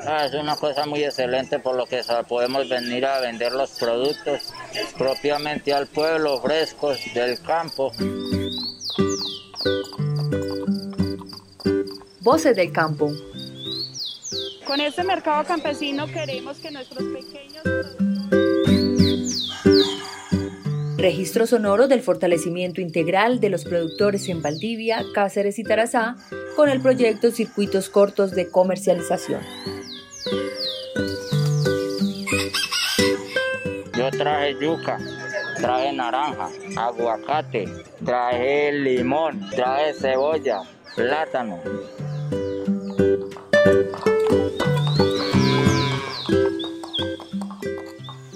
Ah, es una cosa muy excelente por lo que podemos venir a vender los productos propiamente al pueblo, frescos del campo. Voces del campo. Con este mercado campesino queremos que nuestros pequeños Registro sonoro del fortalecimiento integral de los productores en Valdivia, Cáceres y Tarazá con el proyecto Circuitos Cortos de Comercialización. Traje yuca, traje naranja, aguacate, traje limón, traje cebolla, plátano.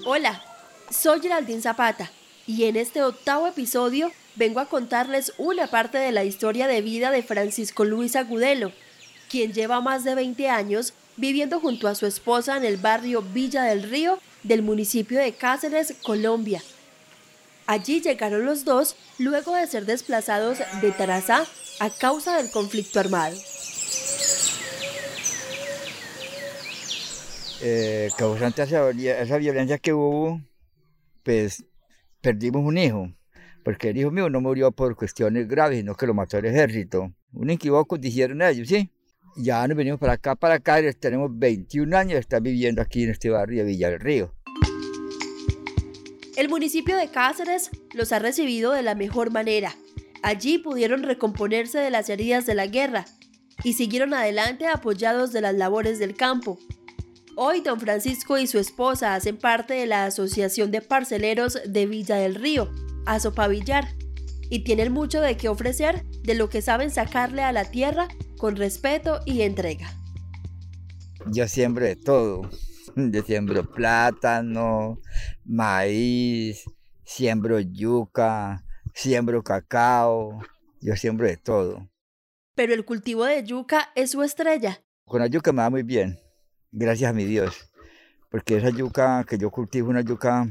Hola, soy Geraldine Zapata y en este octavo episodio vengo a contarles una parte de la historia de vida de Francisco Luis Agudelo, quien lleva más de 20 años viviendo junto a su esposa en el barrio Villa del Río del municipio de Cáceres, Colombia. Allí llegaron los dos luego de ser desplazados de Tarazá a causa del conflicto armado. Eh, causante esa, violencia que hubo, pues perdimos un hijo, porque el hijo mío no murió por cuestiones graves, sino que lo mató el ejército. Un equivoco dijeron ellos, ¿sí? Ya nos venimos para acá, para acá, tenemos 21 años, están viviendo aquí en este barrio de Villa del Río. El municipio de Cáceres los ha recibido de la mejor manera. Allí pudieron recomponerse de las heridas de la guerra y siguieron adelante apoyados de las labores del campo. Hoy don Francisco y su esposa hacen parte de la Asociación de Parceleros de Villa del Río, Azopavillar, y tienen mucho de qué ofrecer de lo que saben sacarle a la tierra con respeto y entrega. Yo siembro de todo. Yo siembro plátano, maíz, siembro yuca, siembro cacao, yo siembro de todo. Pero el cultivo de yuca es su estrella. Con la yuca me va muy bien gracias a mi Dios, porque esa yuca que yo cultivo, una yuca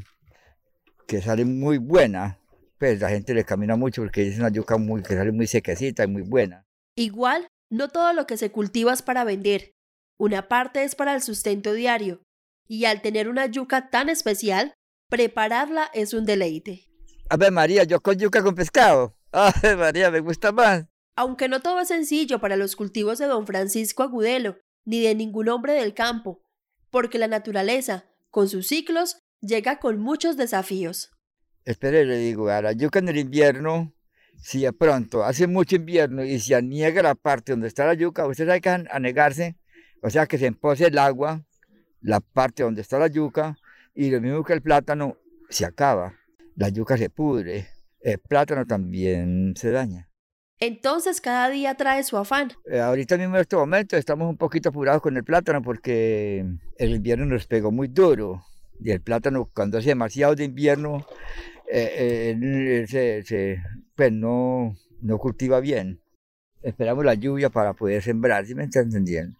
que sale muy buena, pues la gente le camina mucho porque es una yuca muy, que sale muy sequecita y muy buena. Igual, no todo lo que se cultiva es para vender, una parte es para el sustento diario, y al tener una yuca tan especial, prepararla es un deleite. A ver María, yo con yuca con pescado. ver María, me gusta más. Aunque no todo es sencillo para los cultivos de don Francisco Agudelo, ni de ningún hombre del campo, porque la naturaleza, con sus ciclos, llega con muchos desafíos. Espere, le digo, a la yuca en el invierno, si de pronto hace mucho invierno y se aniega la parte donde está la yuca, usted sabe que anegarse, o sea que se empose el agua, la parte donde está la yuca, y lo mismo que el plátano, se acaba. La yuca se pudre, el plátano también se daña. Entonces cada día trae su afán. Eh, ahorita mismo en este momento estamos un poquito apurados con el plátano porque el invierno nos pegó muy duro y el plátano cuando hace demasiado de invierno eh, eh, se, pues no, no cultiva bien. Esperamos la lluvia para poder sembrar, ¿sí me está entendiendo?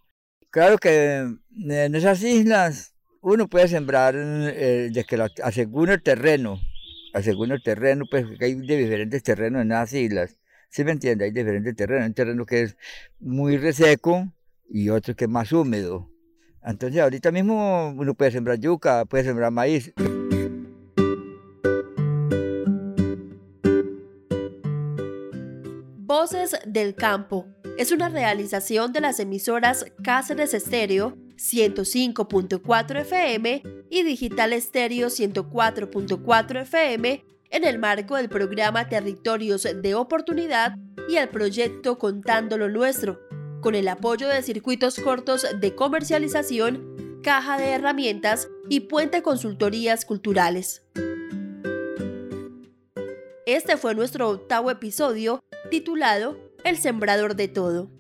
Claro que en esas islas uno puede sembrar de que según el terreno, según el terreno, pues hay de diferentes terrenos en esas islas ¿Sí me entiende? Hay diferentes terrenos. Un terreno que es muy reseco y otro que es más húmedo. Entonces ahorita mismo uno puede sembrar yuca, puede sembrar maíz. Voces del Campo es una realización de las emisoras Cáceres Estéreo 105.4 FM y Digital Estéreo 104.4 FM en el marco del programa Territorios de Oportunidad y el proyecto Contando lo Nuestro, con el apoyo de circuitos cortos de comercialización, caja de herramientas y puente consultorías culturales. Este fue nuestro octavo episodio titulado El Sembrador de Todo.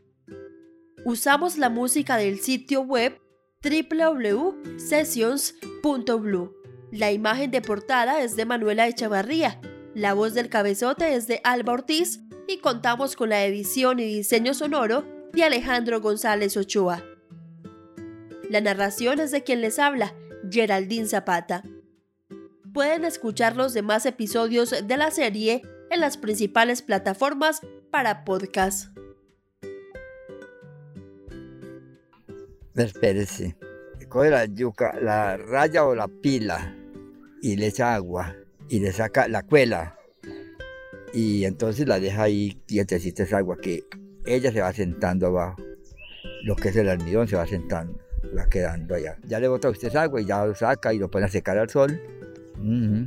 Usamos la música del sitio web www.sessions.blue la imagen de portada es de Manuela Echavarría, la voz del cabezote es de Alba Ortiz y contamos con la edición y diseño sonoro de Alejandro González Ochoa. La narración es de quien les habla, Geraldine Zapata. Pueden escuchar los demás episodios de la serie en las principales plataformas para podcast. Espérese. Coge la yuca, la raya o la pila y le echa agua y le saca la cuela. Y entonces la deja ahí quietecita esa agua que ella se va sentando abajo. Lo que es el almidón se va sentando, va quedando allá. Ya le bota usted esa agua y ya lo saca y lo pone a secar al sol. Mm-hmm.